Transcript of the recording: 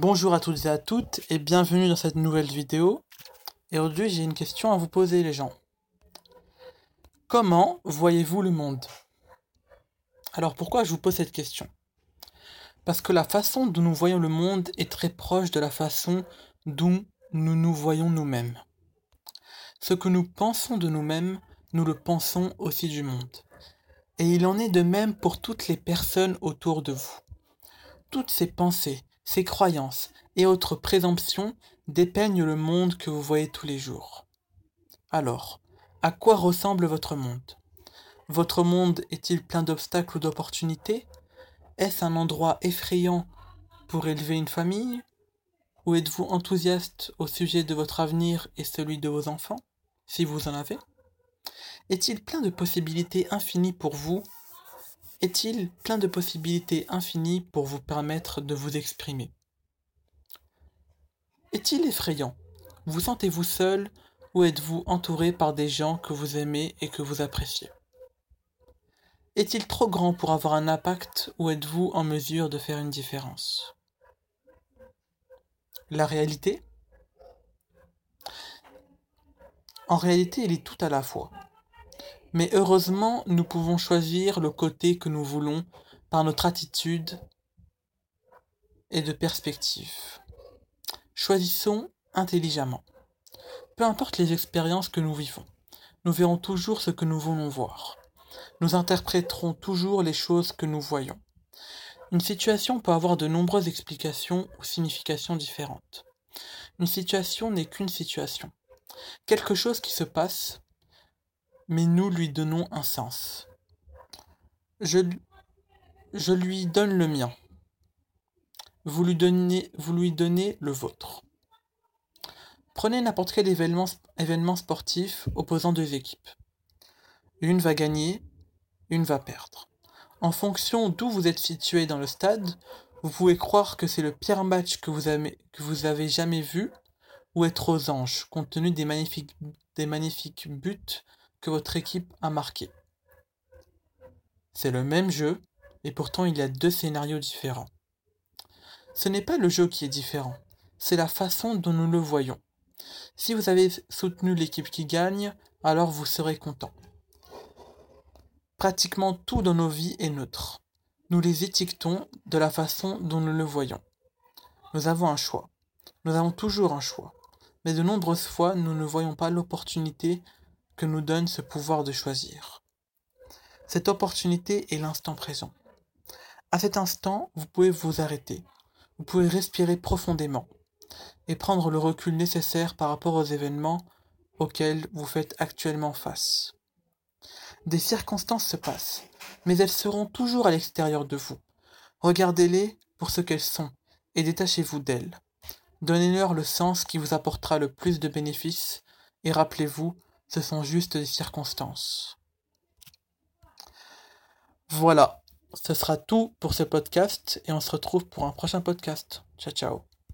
Bonjour à toutes et à toutes et bienvenue dans cette nouvelle vidéo. Et aujourd'hui j'ai une question à vous poser les gens. Comment voyez-vous le monde? Alors pourquoi je vous pose cette question? Parce que la façon dont nous voyons le monde est très proche de la façon dont nous nous voyons nous-mêmes. Ce que nous pensons de nous-mêmes, nous le pensons aussi du monde. Et il en est de même pour toutes les personnes autour de vous. Toutes ces pensées, ces croyances et autres présomptions dépeignent le monde que vous voyez tous les jours. Alors, à quoi ressemble votre monde? Votre monde est-il plein d'obstacles ou d'opportunités? Est-ce un endroit effrayant pour élever une famille? Ou êtes-vous enthousiaste au sujet de votre avenir et celui de vos enfants, si vous en avez? Est-il plein de possibilités infinies pour vous Est-il plein de possibilités infinies pour vous permettre de vous exprimer? Est-il effrayant? Vous sentez-vous seul ou êtes-vous entouré par des gens que vous aimez et que vous appréciez? Est-il trop grand pour avoir un impact ou êtes-vous en mesure de faire une différence? La réalité? En réalité, elle est tout à la fois. Mais heureusement, nous pouvons choisir le côté que nous voulons par notre attitude et de perspective. Choisissons intelligemment. Peu importe les expériences que nous vivons, nous verrons toujours ce que nous voulons voir. Nous interpréterons toujours les choses que nous voyons. Une situation peut avoir de nombreuses explications ou significations différentes. Une situation n'est qu'une situation. Quelque chose qui se passe mais nous lui donnons un sens. Je, lui donne le mien. Vous lui donnez, vous lui donnez le vôtre. Prenez n'importe quel événement, sportif opposant deux équipes. Une va gagner, une va perdre. En fonction d'où vous êtes situé dans le stade, vous pouvez croire que c'est le pire match que vous, avez, jamais vu ou être aux anges, compte tenu des magnifiques buts que votre équipe a marqué. C'est le même jeu, et pourtant il y a deux scénarios différents. Ce n'est pas le jeu qui est différent, c'est la façon dont nous le voyons. Si vous avez soutenu l'équipe qui gagne, alors vous serez content. Pratiquement tout dans nos vies est neutre. Nous les étiquetons de la façon dont nous le voyons. Nous avons un choix. Nous avons toujours un choix. Mais de nombreuses fois, nous ne voyons pas l'opportunité que nous donne ce pouvoir de choisir. Cette opportunité est l'instant présent. À cet instant, vous pouvez vous arrêter, vous pouvez respirer profondément et prendre le recul nécessaire par rapport aux événements auxquels vous faites actuellement face. Des circonstances se passent, mais elles seront toujours à l'extérieur de vous. Regardez-les pour ce qu'elles sont et détachez-vous d'elles. Donnez-leur le sens qui vous apportera le plus de bénéfices et rappelez-vous ce sont juste des circonstances. Voilà, ce sera tout pour ce podcast et on se retrouve pour un prochain podcast. Ciao ciao.